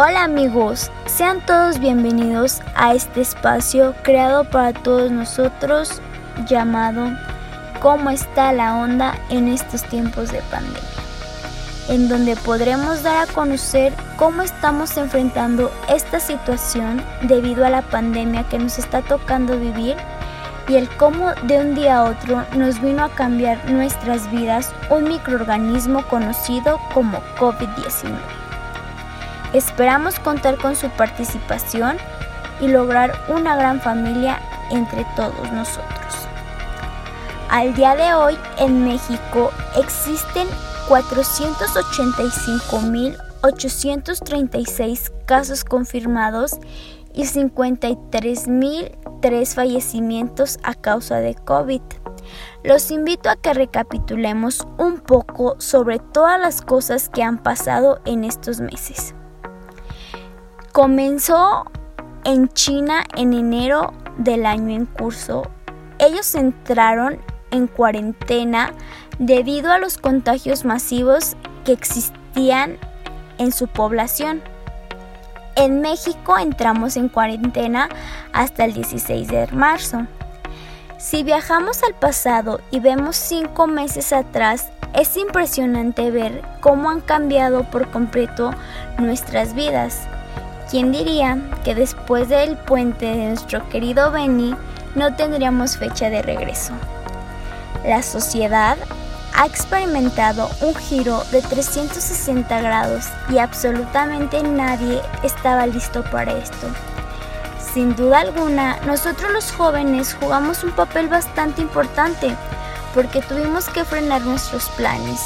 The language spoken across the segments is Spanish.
Hola amigos, sean todos bienvenidos a este espacio creado para todos nosotros llamado ¿Cómo está la onda en estos tiempos de pandemia? En donde podremos dar a conocer cómo estamos enfrentando esta situación debido a la pandemia que nos está tocando vivir y el cómo de un día a otro nos vino a cambiar nuestras vidas un microorganismo conocido como COVID-19. Esperamos contar con su participación y lograr una gran familia entre todos nosotros. Al día de hoy en México existen 485.836 casos confirmados y 53.003 fallecimientos a causa de COVID. Los invito a que recapitulemos un poco sobre todas las cosas que han pasado en estos meses. Comenzó en China en enero del año en curso. Ellos entraron en cuarentena debido a los contagios masivos que existían en su población. En México entramos en cuarentena hasta el 16 de marzo. Si viajamos al pasado y vemos cinco meses atrás, es impresionante ver cómo han cambiado por completo nuestras vidas. ¿Quién diría que después del puente de nuestro querido Benny no tendríamos fecha de regreso? La sociedad ha experimentado un giro de 360 grados y absolutamente nadie estaba listo para esto. Sin duda alguna, nosotros los jóvenes jugamos un papel bastante importante porque tuvimos que frenar nuestros planes,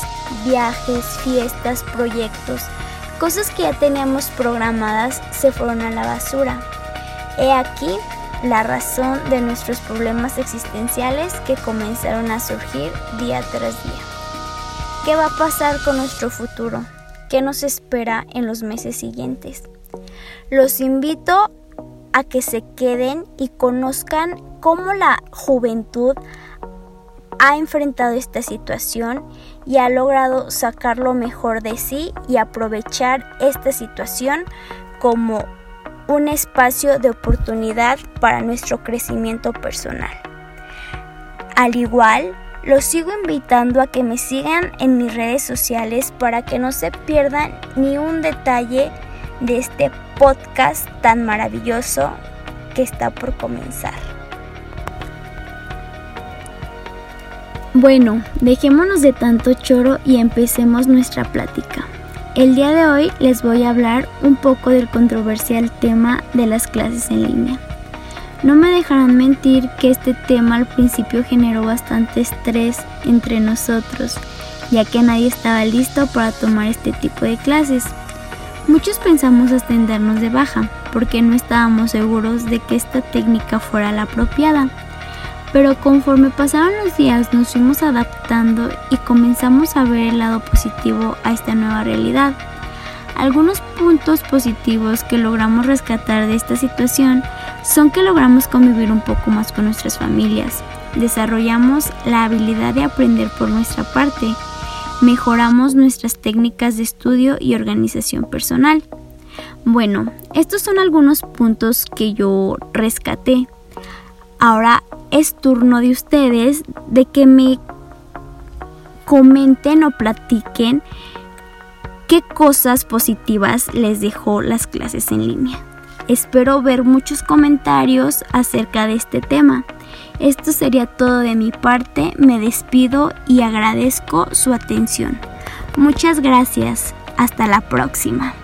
viajes, fiestas, proyectos, cosas que ya teníamos programadas se fueron a la basura. He aquí la razón de nuestros problemas existenciales que comenzaron a surgir día tras día. ¿Qué va a pasar con nuestro futuro? ¿Qué nos espera en los meses siguientes? Los invito a que se queden y conozcan cómo la juventud ha enfrentado esta situación y ha logrado sacar lo mejor de sí y aprovechar esta situación como un espacio de oportunidad para nuestro crecimiento personal. Al igual, los sigo invitando a que me sigan en mis redes sociales para que no se pierdan ni un detalle de este podcast tan maravilloso que está por comenzar. Bueno, dejémonos de tanto choro y empecemos nuestra plática. El día de hoy les voy a hablar un poco del controversial tema de las clases en línea. No me dejarán mentir que este tema al principio generó bastante estrés entre nosotros, ya que nadie estaba listo para tomar este tipo de clases. Muchos pensamos extendernos de baja, porque no estábamos seguros de que esta técnica fuera la apropiada pero conforme pasaron los días nos fuimos adaptando y comenzamos a ver el lado positivo a esta nueva realidad. Algunos puntos positivos que logramos rescatar de esta situación son que logramos convivir un poco más con nuestras familias, desarrollamos la habilidad de aprender por nuestra parte, mejoramos nuestras técnicas de estudio y organización personal. Bueno, estos son algunos puntos que yo rescaté. Ahora es turno de ustedes de que me comenten o platiquen qué cosas positivas les dejó las clases en línea. Espero ver muchos comentarios acerca de este tema. Esto sería todo de mi parte, me despido y agradezco su atención. Muchas gracias, hasta la próxima.